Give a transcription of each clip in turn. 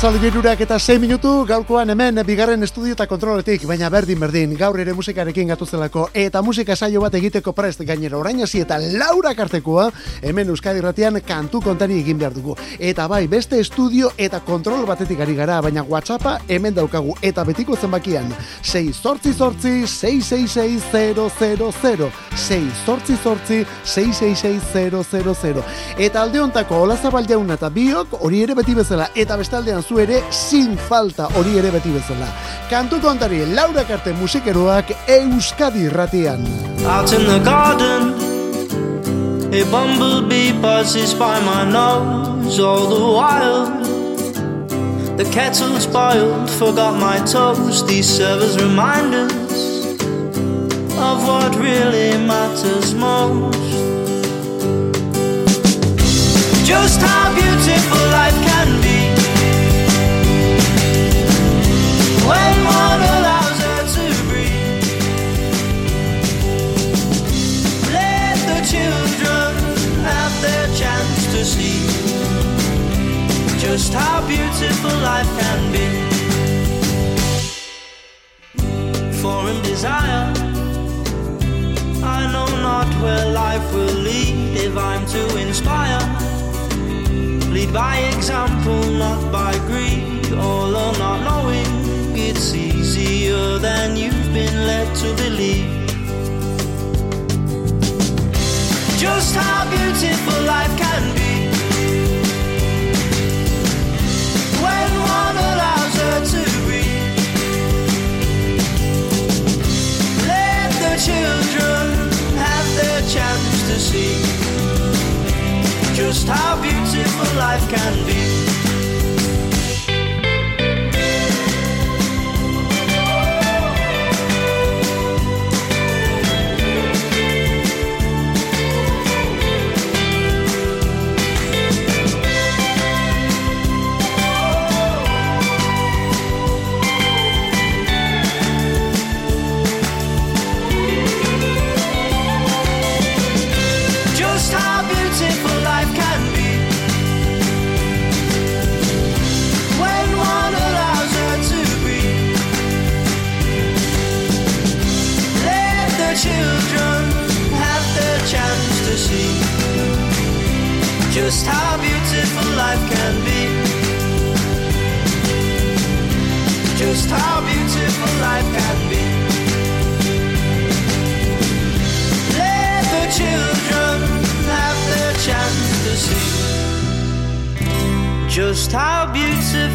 Arratzalde girurak eta 6 minutu gaurkoan hemen bigarren estudio eta kontroletik, baina berdin berdin, gaur ere musikarekin gatuzelako eta musika saio bat egiteko prest gainera orain hasi eta Laura Kartekoa hemen Euskadi Ratian kantu kontari egin behar dugu. Eta bai, beste estudio eta kontrol batetik ari gara, baina WhatsAppa hemen daukagu. Eta betiko zenbakian 6 sortzi sortzi 666 6 sortzi sortzi 666 Eta alde hontako Olazabal jauna eta biok hori ere beti bezala. Eta bestaldean zu ere sin falta hori ere beti bezala. Kantu kontari Laura Karte musikeroak Euskadi ratian. Out in the garden A bumblebee buzzes by my nose all the while The kettle's boiled, forgot my toast These servers remind us Of what really matters most Just how beautiful just how beautiful life can be. For in desire, I know not where life will lead if I'm to inspire. Lead by example, not by greed, or not knowing it's easier than you've been led to believe. Just how beautiful life can be see just how beautiful life can be.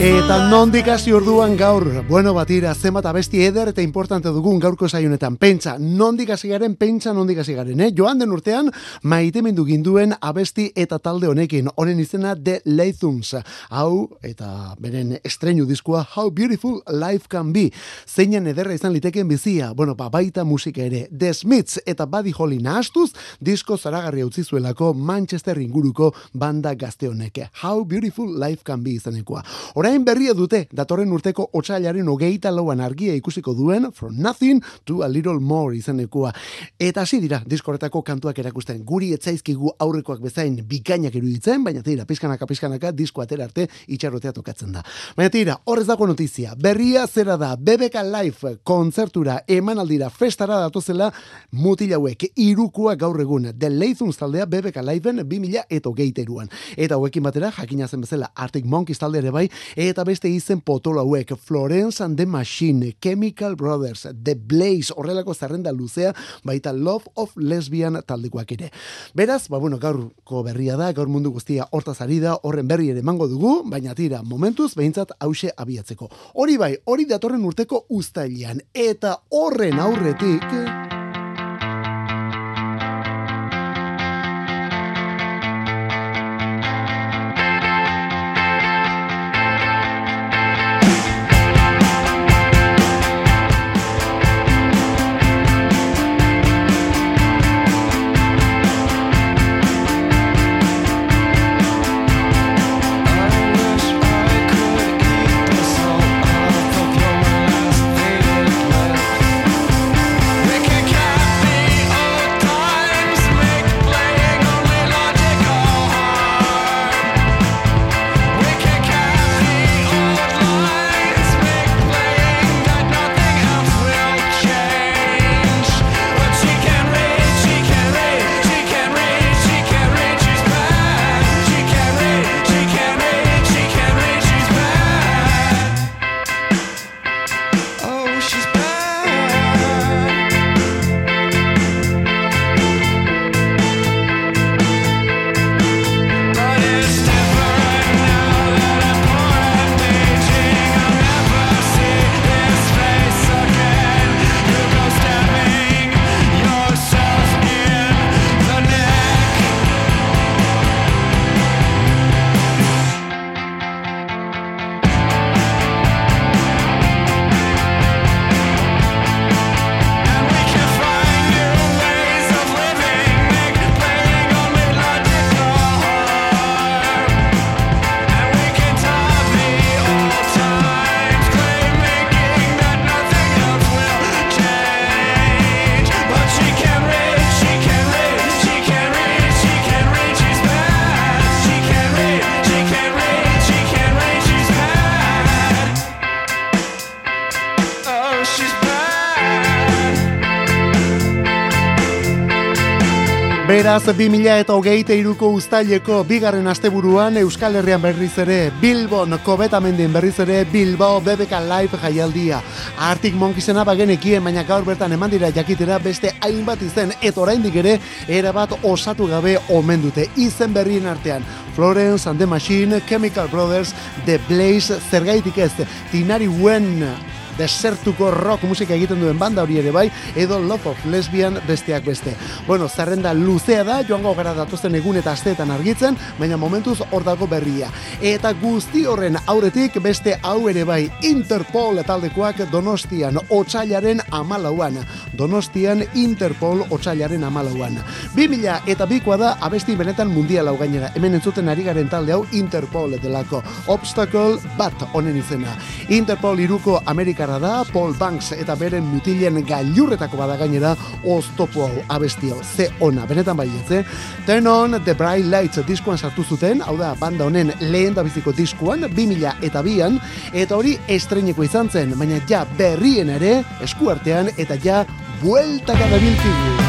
Eta nondik hasi orduan gaur, bueno batira, zenbat abesti eder eta importante dugun gaurko saionetan, pentsa, nondik hasi garen, pentsa nondik hasi garen, eh? Joan den urtean, maite mendu ginduen abesti eta talde honekin, honen izena The Leithuns, hau, eta beren estreinu diskua, How Beautiful Life Can Be, zeinan ederra izan liteken bizia, bueno, ba, baita musika ere, The Smiths eta Buddy Holly nahastuz, disko zaragarri utzi zuelako Manchester inguruko banda gazte honeke, How Beautiful Life Life Can Be izanekoa. Orain berria dute, datorren urteko otxailaren hogeita lauan argia ikusiko duen From Nothing to a Little More izanekoa. Eta hasi dira, diskoretako kantuak erakusten. Guri etzaizkigu aurrekoak bezain bikainak iruditzen, baina tira, pizkanaka, pizkanaka, disko atera arte itxarrotea tokatzen da. Baina tira, horrez dago notizia. Berria zera da, BBK Live kontzertura emanaldira festara datozela mutilauek irukua gaur egun. The Leithun taldea BBK Liveen 2000 eta geiteruan. Eta hauekin batera, jakina zen bezala Arctic Monkeys talde ere bai, eta beste izen potolo hauek, Florence and the Machine, Chemical Brothers, The Blaze, horrelako zerrenda luzea, baita Love of Lesbian taldekoak ere. Beraz, ba bueno, gaurko berria da, gaur mundu guztia hortaz ari da, horren berri ere mango dugu, baina tira, momentuz, behintzat hause abiatzeko. Hori bai, hori datorren urteko ustailian, eta horren aurretik... Beraz, 2000 eta hogeite iruko ustaileko bigarren asteburuan Euskal Herrian berriz ere, Bilbon kobetamendien berriz ere, Bilbao BBK Live jaialdia. Artik monkizena bagenekien, baina gaur bertan eman dira jakitera beste hainbat izen, eta oraindik ere, erabat osatu gabe omen dute. Izen berrien artean, Florence and the Machine, Chemical Brothers, The Blaze, zergaitik ez, Tinari Wen, desertuko rock musika egiten duen banda hori ere bai, edo Love of Lesbian besteak beste. Bueno, zerrenda luzea da, joango gara datozen egun eta asteetan argitzen, baina momentuz hor dago berria. Eta guzti horren aurretik beste hau ere bai, Interpol taldekoak donostian, otxailaren amalauan. Donostian Interpol otxailaren amalauan. 2000 eta bikoa da abesti benetan mundial hau gainera. Hemen entzuten ari garen talde hau Interpol delako. Obstacle bat honen izena. Interpol iruko Amerika bakarra da, Paul Banks eta beren mutilen gailurretako bada gainera oztopo hau abestio, ze ona, benetan bai ez, eh? Turn on the bright lights diskuan sartu zuten, hau da, banda honen lehen da biziko diskuan, 2000 eta bian, eta hori estreneko izan zen, baina ja berrien ere, eskuartean, eta ja buelta gara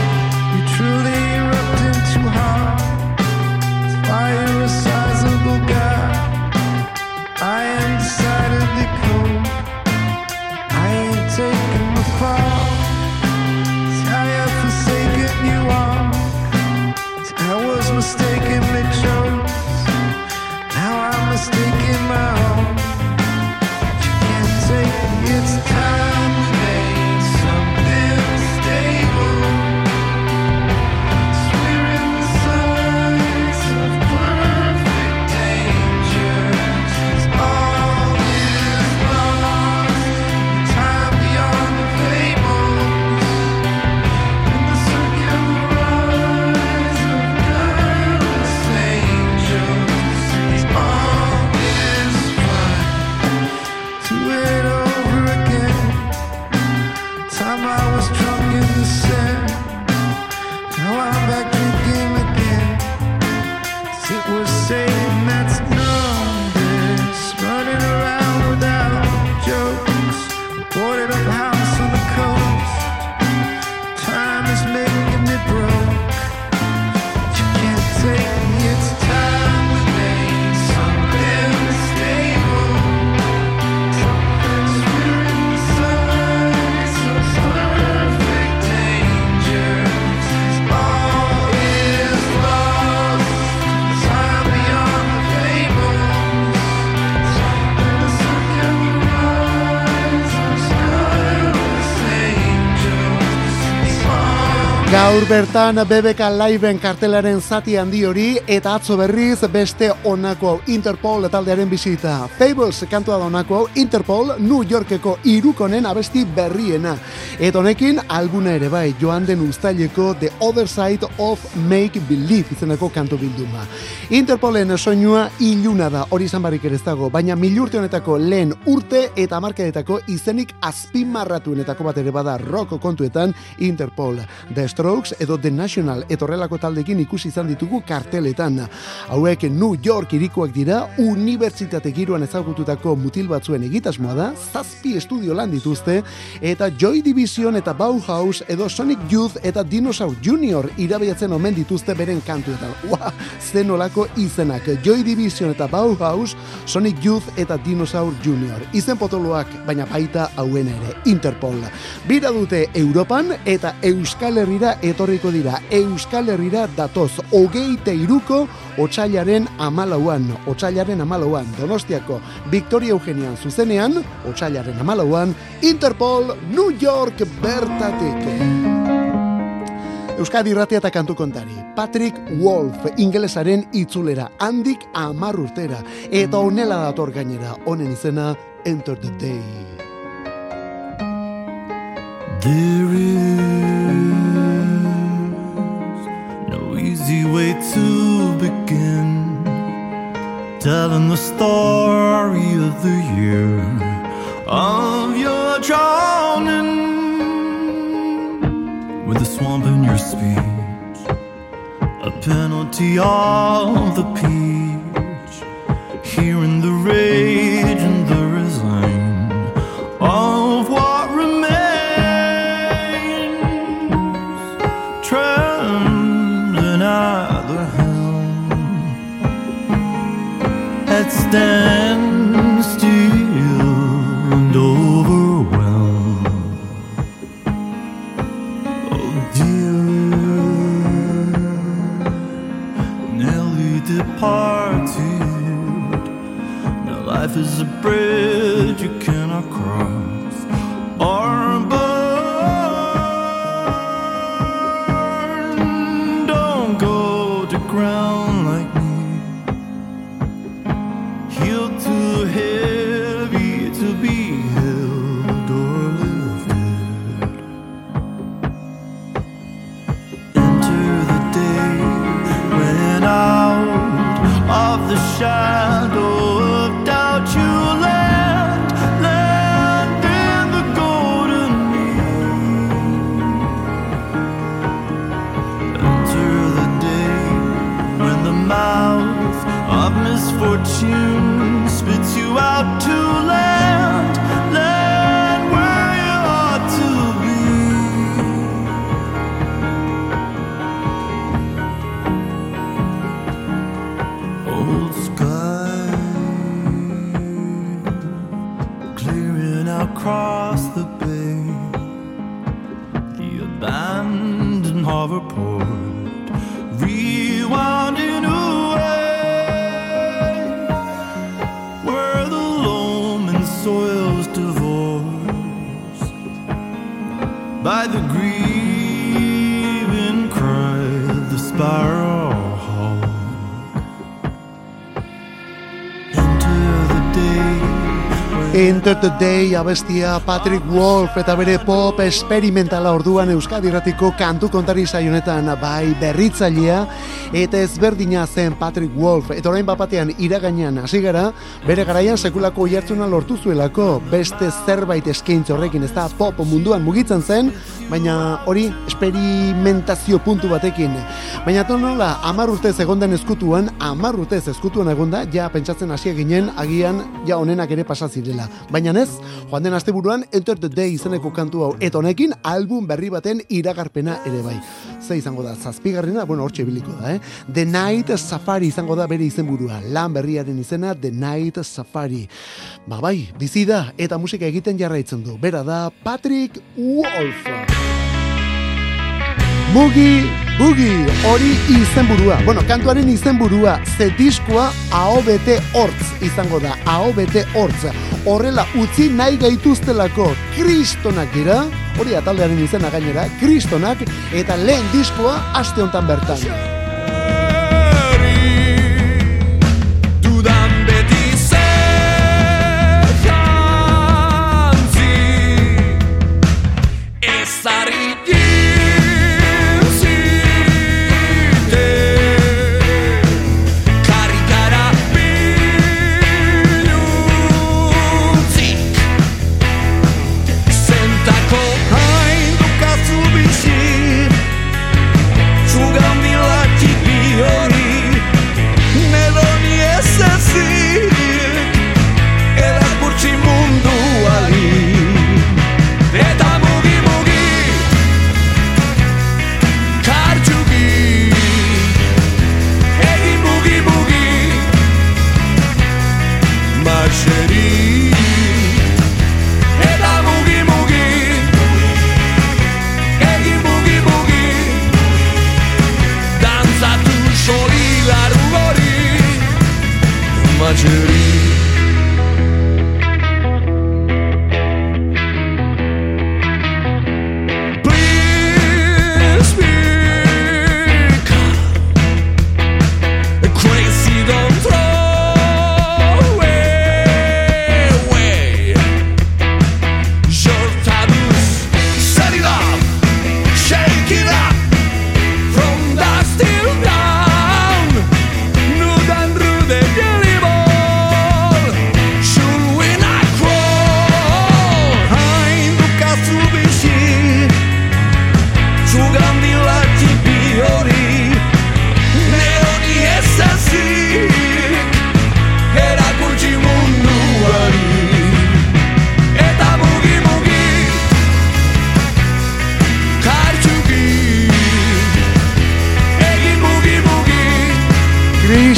Gaur bertan BBK Liveen kartelaren zati handi hori eta atzo berriz beste honako hau Interpol taldearen bizita. Fables kantua da honako hau Interpol New Yorkeko irukonen abesti berriena. Eta honekin albuna ere bai joan den ustaileko The Other Side of Make Believe izeneko kantu bilduma. Interpolen soinua iluna da hori izan barrik ere dago, baina milurte honetako lehen urte eta markadetako izenik azpimarratuenetako bat ere bada rock kontuetan Interpol. The Strokes edo The National etorrelako taldekin ikusi izan ditugu karteletan. Hauek New York irikoak dira, unibertsitate giroan ezagututako mutil batzuen egitasmoa da, zazpi estudio lan dituzte, eta Joy Division eta Bauhaus edo Sonic Youth eta Dinosaur Junior irabiatzen omen dituzte beren kantuetan. Ua, zen olako izenak. Joy Division eta Bauhaus, Sonic Youth eta Dinosaur Junior. Izen potoloak, baina baita hauen ere, Interpol. Bira dute Europan eta Euskal Herrira etorriko dira. Euskal Herrira datoz, hogeite iruko otxailaren amalauan. Otxailaren amalauan, Donostiako Victoria Eugenian zuzenean, otxailaren amalauan, Interpol New York bertatik. Euskadi irratia eta kantu kontari. Patrick Wolf, ingelesaren itzulera, handik amar urtera. Eta honela dator gainera, honen izena, Enter the Day. There is no easy way to begin. Telling the story of the year of your drowning. With a swamp in your speech, a penalty of the peach, across the bay, the abandoned harbor port, Enter the Day abestia Patrick Wolf eta bere pop experimentala orduan Euskadi Irratiko kantu kontari saionetan bai berritzailea eta ezberdina zen Patrick Wolf. Eta orain bapatean iraganean hasi gara bere garaian sekulako oihartzuna lortu zuelako. Beste zerbait eskaintza horrekin ez da pop munduan mugitzen zen baina hori experimentazio puntu batekin. Baina tonola amar urtez egondan eskutuan amar urtez eskutuan egonda ja pentsatzen hasia ginen agian ja honenak ere pasa zirela baina ez joan den asteburuan Enter the Day izeneko kantu hau eta honekin album berri baten iragarpena ere bai. Ze izango da? Zazpigarrena? Bueno hortxe biliko da eh? The Night Safari izango da bere izenburua. Lan berriaren izena The Night Safari. Ba bai bizi da eta musika egiten jarraitzen du. Bera da Patrick Wolf Mugi, bugi, hori izenburua. Bueno, kantuaren izenburua, ze diskoa AOBT hortz izango da, AOBT hortz. Horrela, utzi nahi gaituztelako kristonak dira, hori ataldearen izena gainera, kristonak, eta lehen diskoa aste hontan bertan.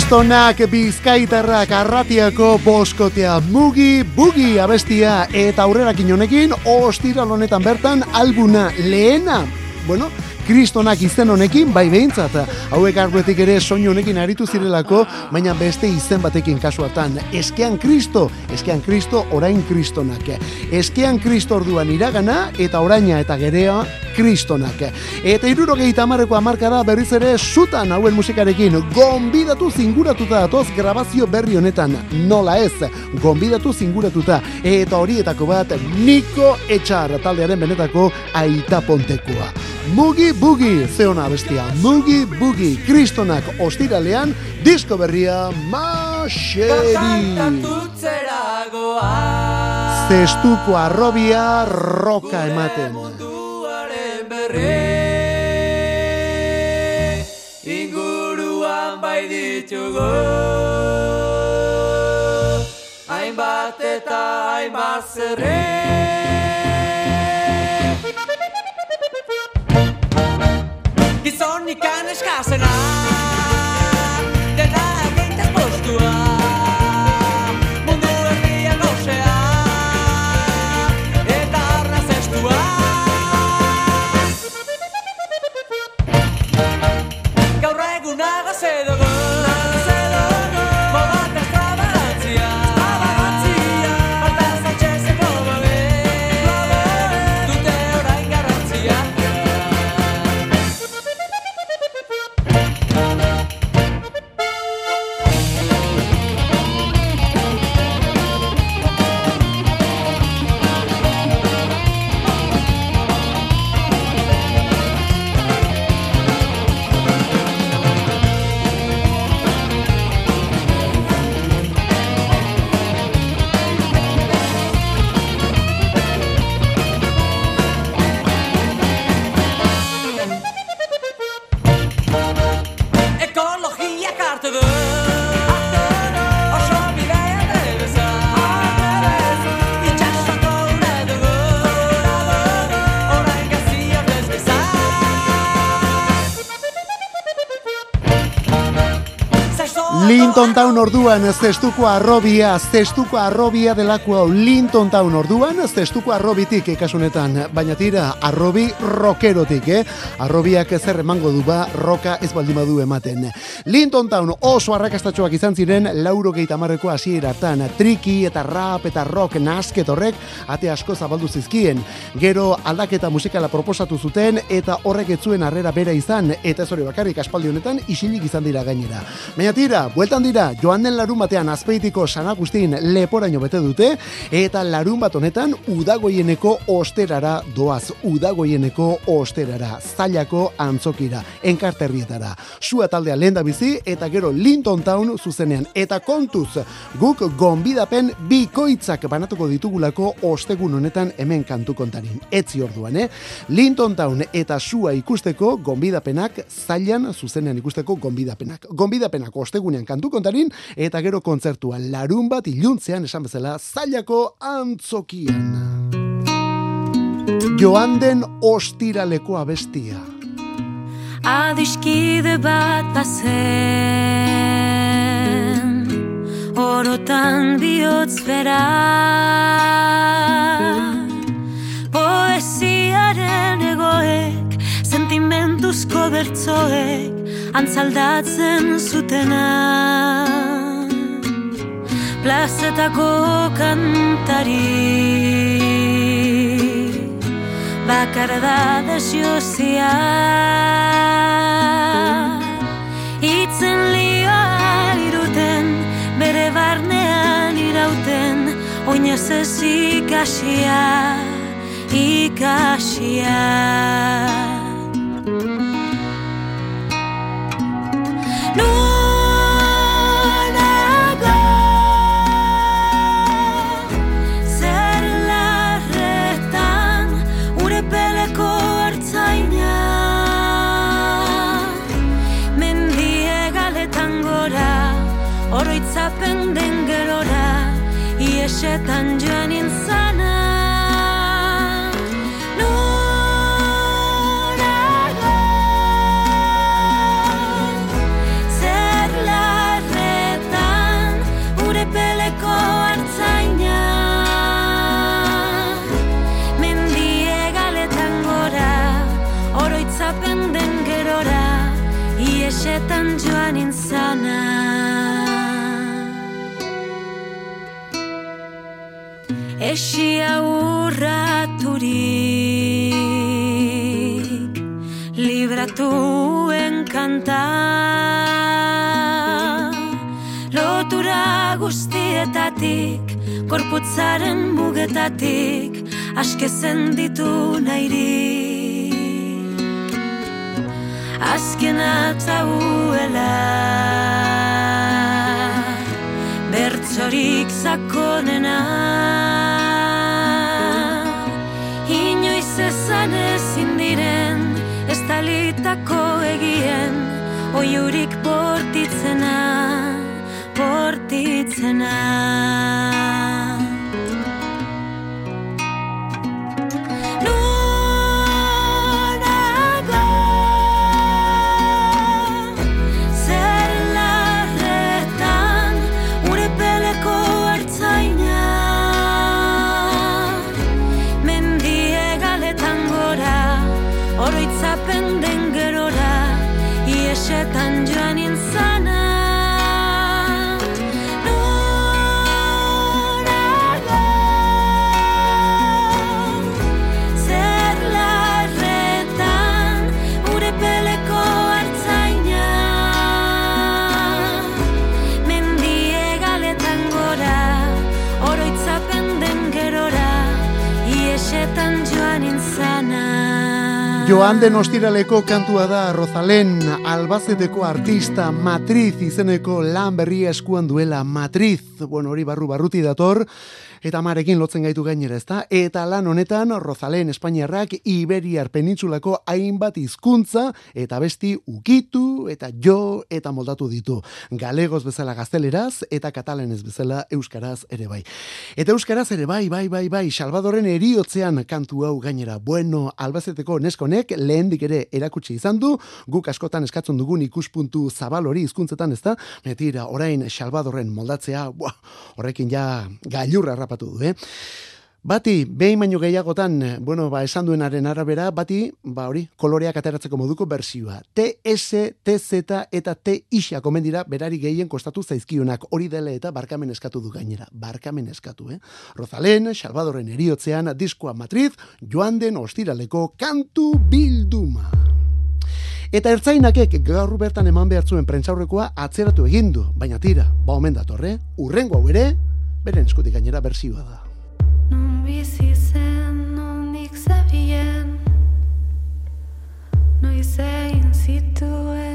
Kristonak bizkaitarrak arratiako boskotea mugi bugi abestia eta aurrerakin honekin ostiral honetan bertan albuna lehena. Bueno, kristonak izen honekin, bai behintzat, hauek arbetik ere soinu honekin aritu zirelako, baina beste izen batekin kasuatan. Eskean kristo, eskean kristo, orain kristonak. Eskean kristo orduan iragana, eta oraina eta gerea kristonak. Eta irurogei tamareko amarkada berriz ere sutan hauen musikarekin, gombidatu zinguratuta datoz grabazio berri honetan, nola ez, gombidatu zinguratuta, eta horietako bat, Niko Etxar taldearen benetako aita pontekoa. Mugi Bugi, zeona bestia, Mugi Bugi, kristonak ostiralean, disko berria, Maxeri. Zestuko arrobia, roka ematen. Inguruan bai ditugu Hainbat eta hainbat zerre descalça, não. Linton Town orduan zestuko arrobia, zestuko arrobia delako hau Linton Town orduan zestuko arrobitik ekasunetan, baina tira arrobi rokerotik, eh? Arrobiak zer emango du ba, roka ez baldin badu ematen. Linton Town oso arrakastatxoak izan ziren lauro gehi tamarreko hasieratan triki eta rap eta rock nasket horrek ate asko zabaldu zizkien. Gero aldaketa musikala proposatu zuten eta horrek etzuen harrera bera izan eta ez hori bakarrik aspaldi honetan isilik izan dira gainera. Baina tira, bueltan dira, joan den larun batean azpeitiko San Agustin leporaino bete dute, eta larun bat honetan udagoieneko osterara doaz, udagoieneko osterara, zailako antzokira, enkarterrietara. Sua taldea lenda bizi, eta gero Linton Town zuzenean, eta kontuz, guk gonbidapen bikoitzak banatuko ditugulako ostegun honetan hemen kantu kontarin. Etzi orduan, eh? Linton Town eta sua ikusteko gonbidapenak zailan zuzenean ikusteko gonbidapenak. Gonbidapenak ostegunean kantu kontarin, eta gero kontzertua larun bat iluntzean esan bezala zailako antzokian. Joan den ostiraleko abestia. Adiskide bat bazen Orotan bihotz bera. Poesiaren egoek Sentimentuzko bertzoek antzaldatzen zutena. Plazetako kantari Bakar da desiozia Itzen lioa iruten Bere barnean irauten Oinez ez ikasia Ikasia. Esetan Neşe tan caninsan Esia urraturik Libratuen kanta Lotura guztietatik Korputzaren mugetatik Askezen ditu nahirik Azken atzauela Bertzorik zakonena Ezan ezin diren Ez talitako egien. Oiurik bortitzena Bortitzena Joan den ostiraleko kantua da Rozalen albazeteko artista Matriz izeneko lan berria eskuan duela Matriz. Bueno, hori barru barruti dator. Eta marekin lotzen gaitu gainera, ezta? Eta lan honetan Rozalen Espainiarrak Iberiar penintsulako hainbat hizkuntza eta besti ukitu eta jo eta moldatu ditu. Galegoz bezala gazteleraz eta katalanez bezala euskaraz ere bai. Eta euskaraz ere bai, bai, bai, bai, Salvadoren eriotzean kantu hau gainera. Bueno, albazeteko neskonek lehendik ere erakutsi izan du, guk askotan eskatzen dugun ikuspuntu zabal hori hizkuntzetan ez da, metira, orain Salvadorren moldatzea, buah, horrekin ja gailurra harrapatu du, eh? Bati, behin baino gehiagotan, bueno, ba, esan duenaren arabera, bati, ba, hori, koloreak ateratzeko moduko bersioa. TS, TZ eta T isa komen dira berari gehien kostatu zaizkionak hori dela eta barkamen eskatu du gainera. Barkamen eskatu, eh? Rozalen, Salvadorren eriotzean, diskoa matriz, joan den ostiraleko kantu bilduma. Eta ertzainakek gaur bertan eman behar zuen prentzaurrekoa atzeratu egin du, baina tira, ba omen datorre, urrengo hau ere, beren eskutik gainera bersioa da. Non bizi zen, nondik zabien Noiz egin zituen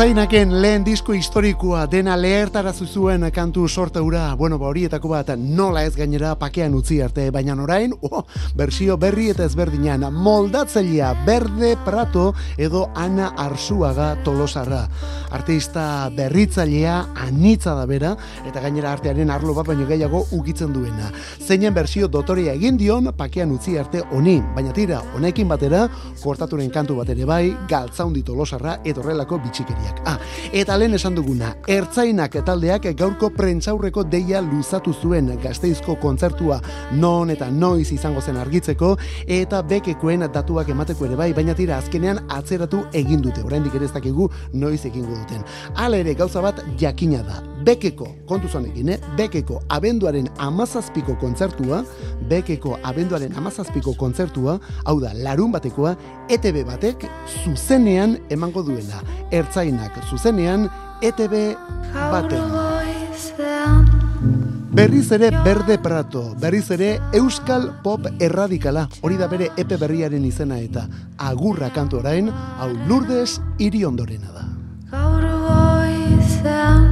Ertzainaken lehen disko historikoa dena lehertarazu zuen kantu sorteura, bueno, ba horietako bat nola ez gainera pakean utzi arte, baina orain, oh, bersio berri eta ezberdinan, moldatzailea Berde Prato edo Ana Arzuaga Tolosarra. Artista berritzailea anitza da bera, eta gainera artearen arlo bat baino gehiago ukitzen duena. Zeinen bersio dotoria egin dion pakean utzi arte honi, baina tira, honekin batera, kortaturen kantu bat ere bai, galtzaundi Tolosarra edo horrelako bitxik Ah, eta lehen esan duguna, ertzainak taldeak gaurko prentzaurreko deia luzatu zuen gazteizko kontzertua non eta noiz izango zen argitzeko, eta bekekoen datuak emateko ere bai, baina tira azkenean atzeratu egin dute, oraindik ere ez dakigu noiz egingo duten. Hala ere gauza bat jakina da, bekeko, kontu zonekin, eh? bekeko abenduaren amazazpiko kontzertua, bekeko abenduaren amazazpiko kontzertua, hau da, larun batekoa, ETB batek zuzenean emango duela. Ertzainak zuzenean, ETB goizean Berriz ere Berde Prato, berriz ere Euskal Pop Erradikala, hori da bere epe berriaren izena eta agurra kantu orain, hau Lourdes hiri ondorena da. Gaur goizean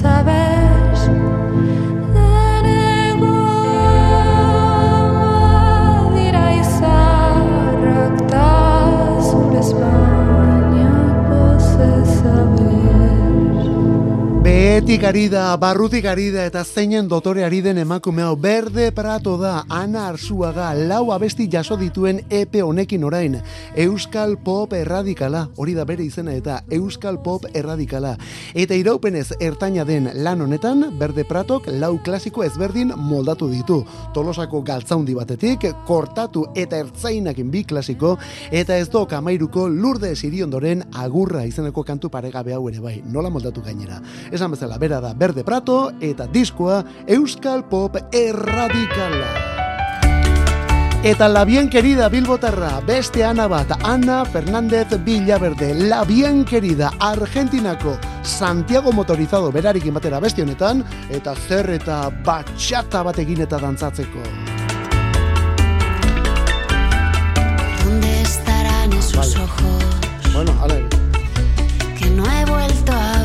saber. Behetik ari da, barrutik ari da eta zeinen dotore ari den emakume hau berde prato da, Ana Arzuaga, lau abesti jaso dituen epe honekin orain. Euskal Pop Erradikala, hori da bere izena eta Euskal Pop Erradikala. Eta iraupenez ertaina den lan honetan, berde pratok lau klasiko ezberdin moldatu ditu. Tolosako galtzaundi batetik, kortatu eta ertzainakin bi klasiko, eta ez do kamairuko lurde ondoren agurra izeneko kantu paregabe hau ere bai, nola moldatu gainera. Esan bezala, bera da Berde Prato eta diskoa Euskal Pop Erradikala. Eta la bien querida Bilbotarra, beste Ana bat, Ana Fernández Villaverde, la bien querida Argentinako Santiago motorizado berarekin batera beste honetan, eta zer eta batxata bat egin eta dantzatzeko. ¿Dónde estarán esos Vale. ojos Bueno, a ver. que no he vuelto? ¿A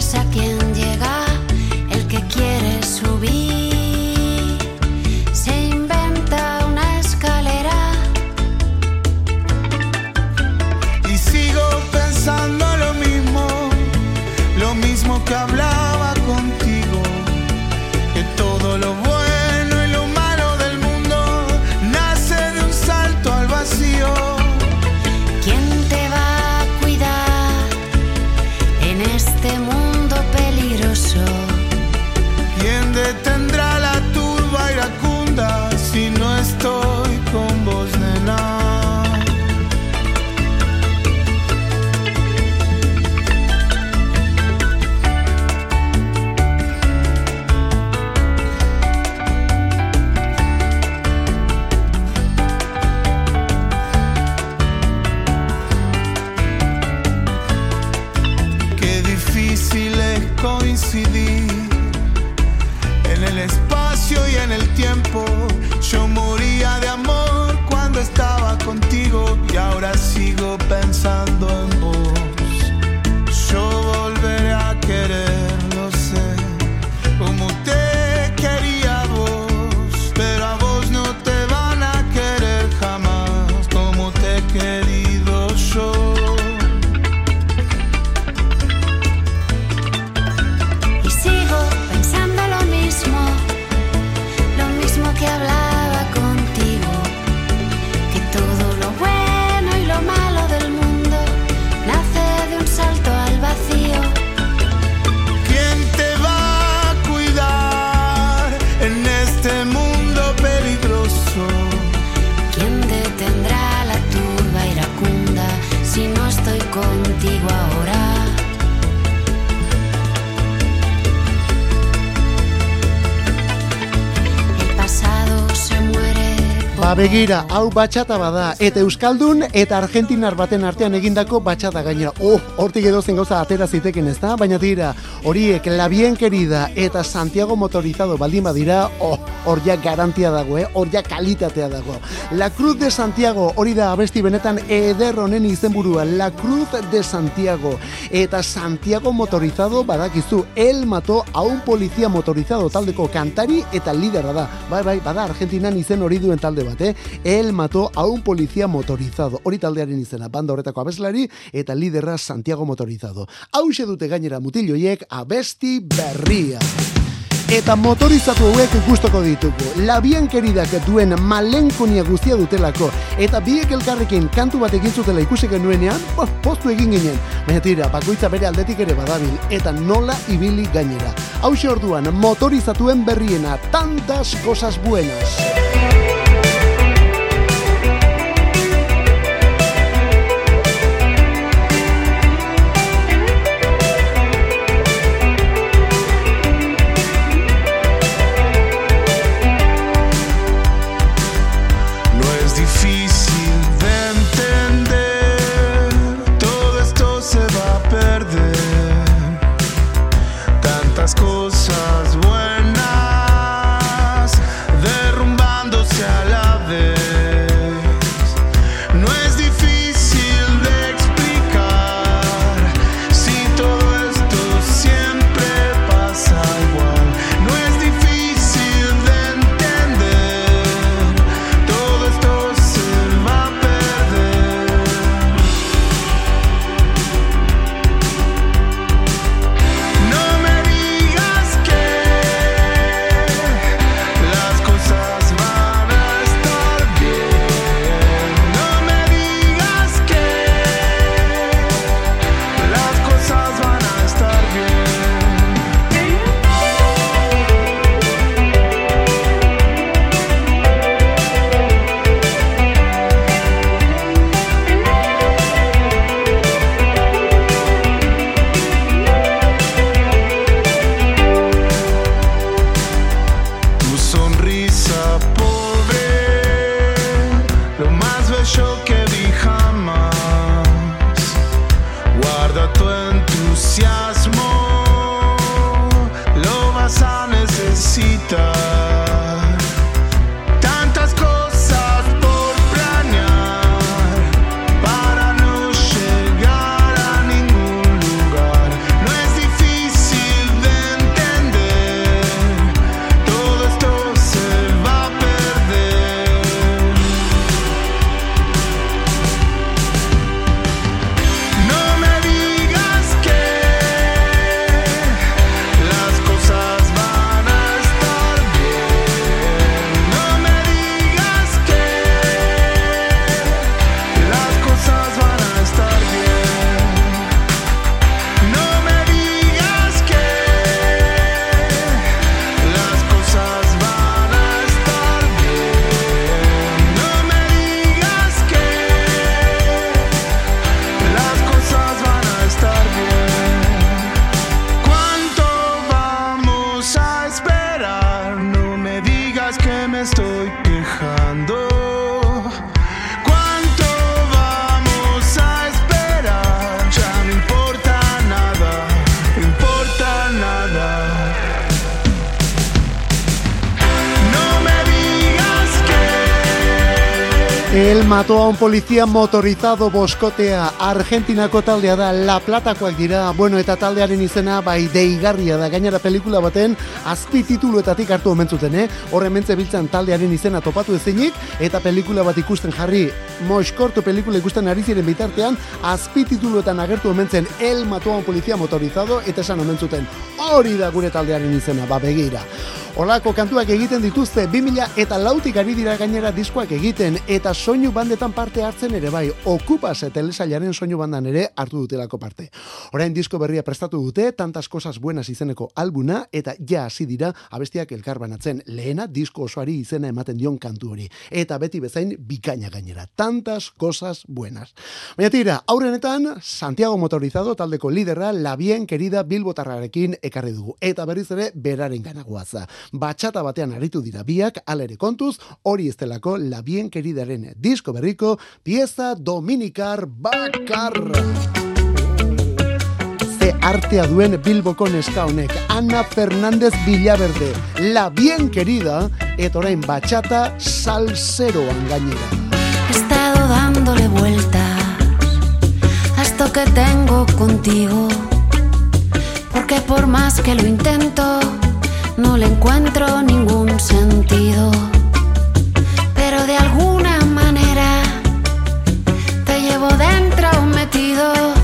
es a begira, hau batxata bada, eta Euskaldun eta Argentinar baten artean egindako batxata gainera. Oh, hortik edo zen gauza atera ziteken ez da, baina tira, horiek La Bien Querida eta Santiago Motorizado baldin badira, oh, hor ja garantia dago, eh? hor ja kalitatea dago. La Cruz de Santiago, hori da abesti benetan eder honen izenburua, La Cruz de Santiago. Eta Santiago Motorizado badakizu, el mató a un policía motorizado taldeko kantari eta lidera da. Bai, bai, bada Argentinan izen hori duen talde bat, eh? El mató a un policía motorizado. Hori taldearen izena, banda horretako abeslari eta liderra Santiago Motorizado. Hau dute gainera mutiloiek abesti berria. Eta motorizatu hauek gustoko ditugu. La bien queridak duen malenkonia guztia dutelako. Eta biek elkarrekin kantu bat egin zutela ikusi genuenean, postu egin ginen. Baina tira, bakoitza bere aldetik ere badabil. Eta nola ibili gainera. Hau orduan, motorizatuen berriena, tantas cosas buenas. El mató a un policía motorizado boskotea. Argentinako taldea da La Platakoak dira. Bueno eta taldearen izena bai deigarria da. Gainera pelikula baten azpi tituluetatik hartu omentzuten eh? Horre mentze biltzen taldearen izena topatu ezinik Eta pelikula bat ikusten jarri. Moiskortu pelikula ikusten ari ziren bitartean Azpi tituluetan agertu omentzen El un policía motorizado Eta esan omentzuten hori da gure taldearen izena Ba begira. Olako kantuak egiten dituzte 2000 eta lautik ari dira gainera diskoak egiten eta soinu bandetan parte hartzen ere bai. Okupas telesailaren soinu bandan ere hartu dutelako parte. Orain disko berria prestatu dute, tantas cosas buenas izeneko albuna eta ja hasi dira abestiak elkar banatzen. Lehena disko osoari izena ematen dion kantu hori. Eta beti bezain bikaina gainera. Tantas cosas buenas. Baina tira, aurrenetan Santiago Motorizado taldeko liderra la bien querida Bilbotarrarekin ekarri dugu. Eta berriz ere beraren ganagoaza. Batxata batean aritu dira biak, alere kontuz, hori ez delako la bien queridaren disko berriko, pieza dominikar bakar. Ze artea duen Bilboko neska honek, Ana Fernández Villaverde, la bien querida, eta orain batxata salseroan gainera. He estado dándole vueltas a esto que tengo contigo. Porque por más que lo intento, no le encuentro ningún sentido. Pero de alguna llevo dentro metido.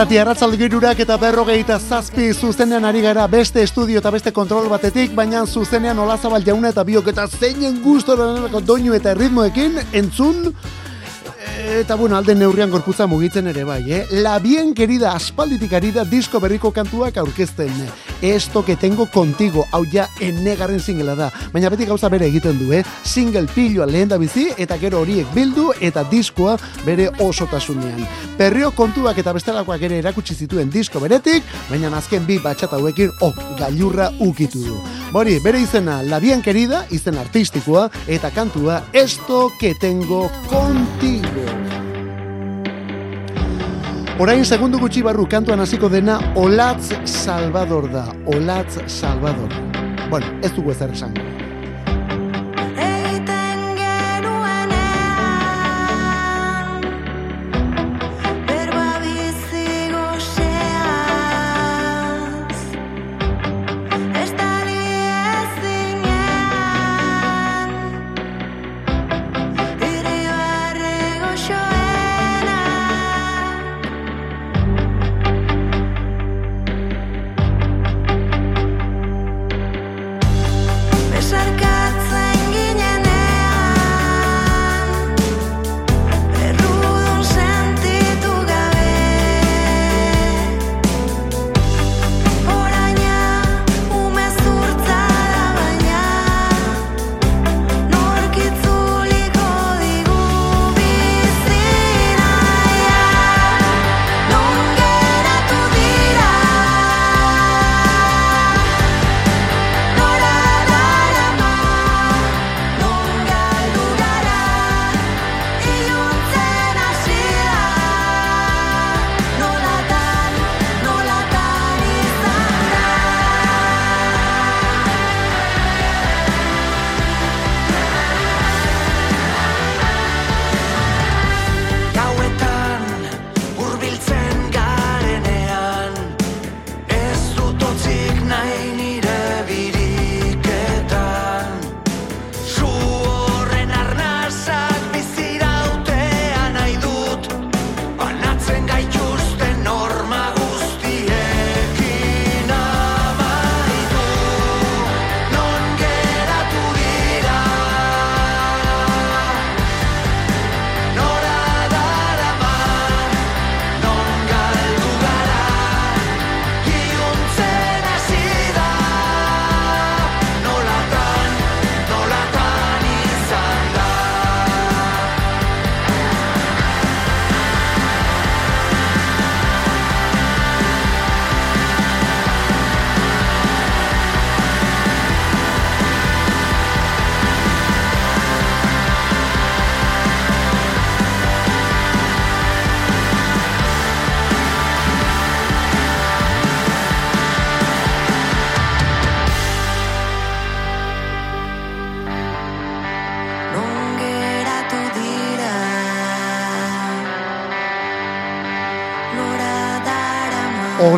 Irrati arratzalde girurak eta berrogeita zazpi zuzenean ari gara beste estudio eta beste kontrol batetik, baina zuzenean olazabal jauna eta biok eta zeinen gustoren doinu eta ritmoekin entzun eta bueno, alde neurrian gorputza mugitzen ere bai, eh? La bien querida aspalditik ari da disko berriko kantuak aurkezten. Esto que tengo contigo, hau ja enegarren singela da. Baina beti gauza bere egiten du, eh? Single piloa lehen da bizi eta gero horiek bildu eta diskoa bere osotasunean. Perrio kontuak eta bestelakoak ere erakutsi zituen disko beretik, baina azken bi batxata hauekin, oh, gailurra ukitu du. Bori, bere izena, La Bien Querida, izen artistikoa, eta kantua, Esto que tengo contigo. Orain segundu gutxi barru kantuan hasiko dena Olatz Salvador da. Olatz Salvador. Bueno, ez dugu ezer esango.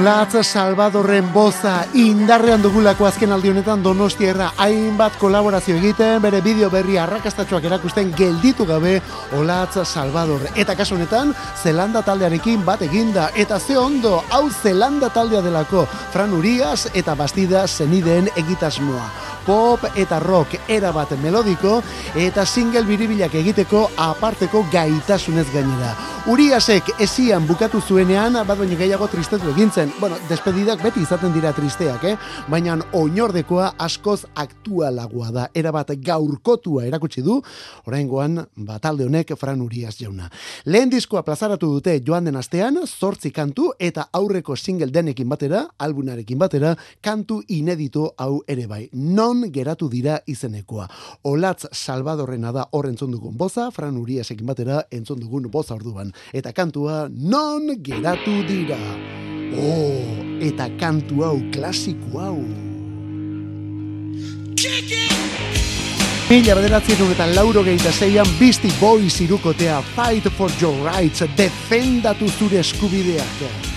Olatz Salvadorren boza indarrean dugulako azken aldi honetan Donostiarra hainbat kolaborazio egiten, bere bideo berri arrakastatxoak erakusten gelditu gabe Olatz Salvador. Eta kasu honetan, Zelanda taldearekin bat eginda. Eta ze ondo, hau Zelanda taldea delako, Fran Urias eta Bastida zenideen egitasmoa pop eta rock era bat melodiko eta single biribilak egiteko aparteko gaitasunez gainera. Uriasek esian bukatu zuenean, bat baino gehiago tristetu egintzen. Bueno, despedidak beti izaten dira tristeak, eh? Baina oinordekoa askoz aktualagoa da. Era bat gaurkotua erakutsi du, oraingoan batalde honek Fran Urias jauna. Lehen diskoa plazaratu dute joan den astean, zortzi kantu eta aurreko single denekin batera, albunarekin batera, kantu inedito hau ere bai. Non geratu dira izenekoa. Olatz Salvadorrena da hor entzun dugun boza, Fran Uriasekin batera entzun dugun boza orduan. Eta kantua non geratu dira. Oh, eta kantu hau, klasiku hau. Mila bederatzen eta lauro gehieta zeian Beastie Boys irukotea Fight for your rights, defendatu zure eskubideak.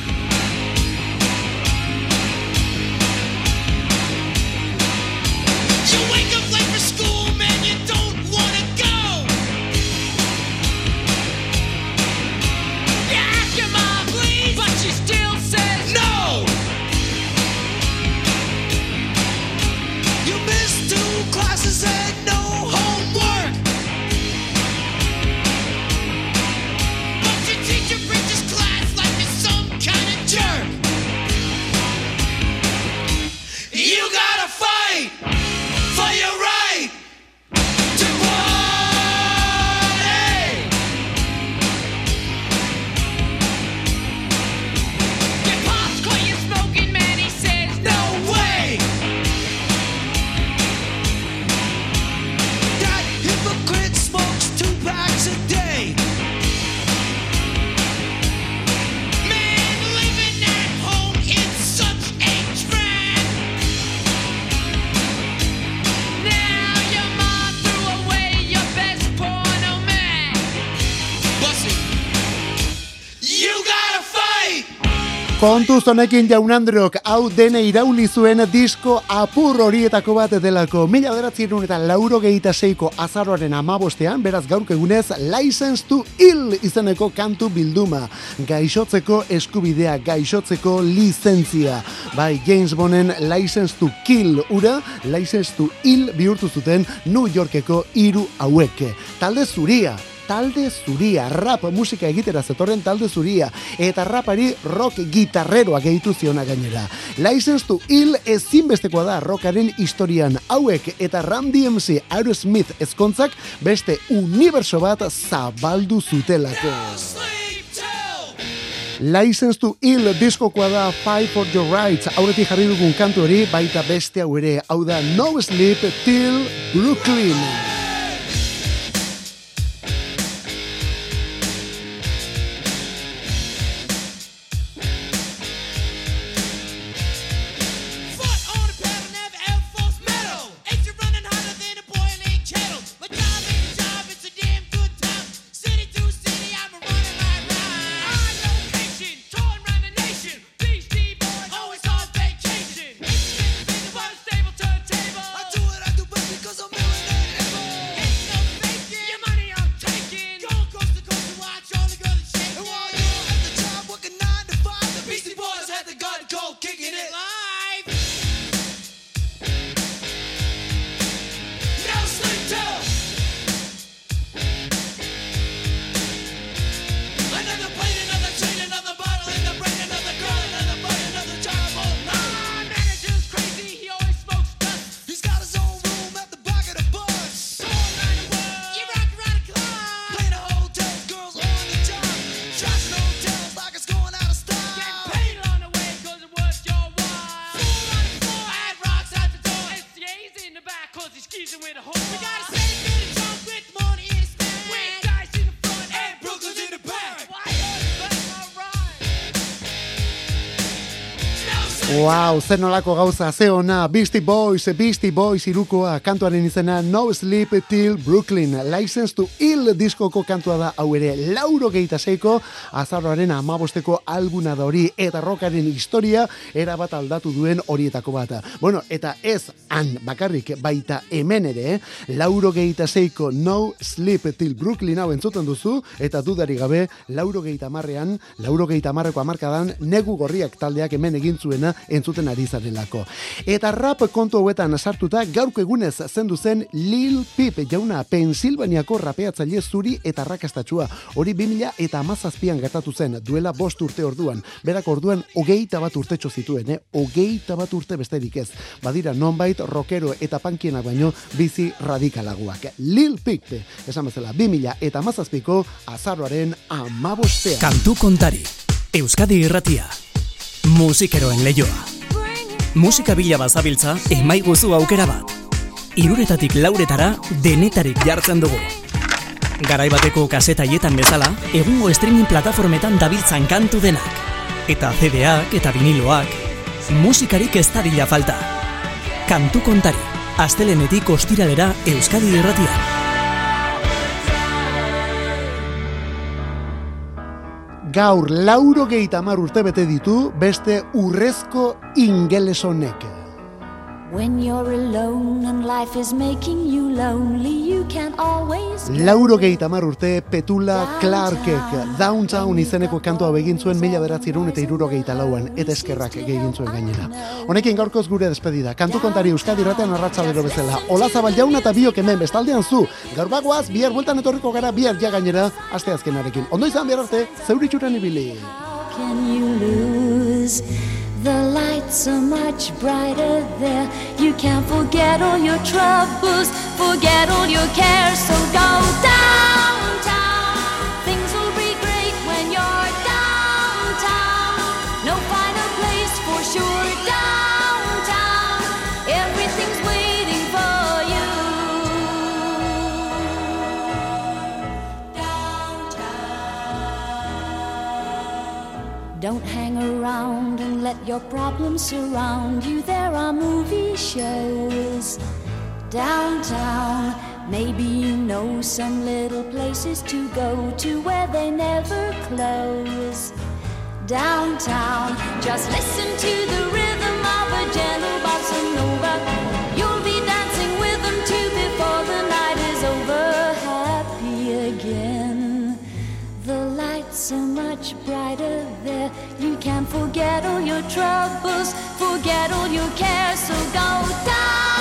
Kontuz honekin jaun Andreok hau dene irauli zuen disko apur horietako bat delako. Mila beratzen eta lauro gehita seiko azaroaren amabostean, beraz gaurko egunez, License to Ill izeneko kantu bilduma. Gaixotzeko eskubidea, gaixotzeko lizentzia. Bai, James Bonden License to Kill ura, License to Ill bihurtu zuten New Yorkeko hiru hauek. Talde zuria, talde zuria, rap musika egitera zetorren talde zuria, eta rapari rock gitarreroa gehitu ziona gainera. License to Ill ezinbestekoa da rockaren historian hauek eta Ram DMC Aerosmith ezkontzak beste universo bat zabaldu zutelako. License to Ill diskokoa da Fight for Your Rights aurretik jarri dugun kantu hori baita beste hau ere hau da No Sleep Till Brooklyn. Wow, zen nolako gauza, ze ona, Beastie Boys, Beastie Boys irukoa, kantuaren izena No Sleep Till Brooklyn, License to Ill diskoko kantua da hau ere, lauro geita zeiko, azarroaren amabosteko alguna da hori, eta rokaren historia, erabat aldatu duen horietako bat. Bueno, eta ez han bakarrik baita hemen ere, eh? lauro geita zeiko No Sleep Till Brooklyn hau entzuten duzu, eta dudari gabe, lauro geita marrean, lauro geita marreko amarkadan, negu gorriak taldeak hemen egin zuena entzuten ari zarelako. Eta rap kontu hauetan sartuta gaurko egunez zendu zen Lil Peep jauna Pensilvaniako rapeatzaile zuri eta rakastatxua. Hori 2000 eta amazazpian gertatu zen duela bost urte orduan. Berak orduan hogeita bat urtetxo zituen, eh? hogeita bat urte besterik ez. Badira nonbait rockero eta pankienak baino bizi radikalagoak. Lil Peep, esan bezala 2000 eta amazazpiko azaroaren amabostean. Kantu kontari. Euskadi irratia. Musikeroen leioa. Musika bila bazabiltza, emaiguzu aukera bat. Iruretatik lauretara denetarik jartzen dugu. Garai bateko kasetaietan bezala, egungo streaming plataformetan dabiltzan kantu denak. Eta CD-ak eta viniloak, musikarik ez falta. Kantu kontari, astelenetik ostiralera Euskadi irratia. Gaur lauro mar urte bete ditu beste urrezko ingeles honek. Lauro mar urte Petula Clarkek Downtown izeneko kantua begin zuen mila beratzerun eta iruro geita lauan eta eskerrak egin zuen gainera. Honekin gaurkoz gure despedida. Kantu kontari Euskadi ratean arratzalero bezala. Ola zabal jauna eta biok hemen bestaldean zu. Gaur bagoaz, bihar bueltan etorriko gara bihar ja gainera aste azkenarekin. Ondo izan bihar arte, zeuritxuran ibili. can you lose? The lights are much brighter there. You can't forget all your troubles, forget all your cares. So go downtown. Don't hang around and let your problems surround you. There are movie shows downtown. Maybe you know some little places to go to where they never close. Downtown, just listen to the rhythm forget all your troubles, forget all your cares. So go downtown,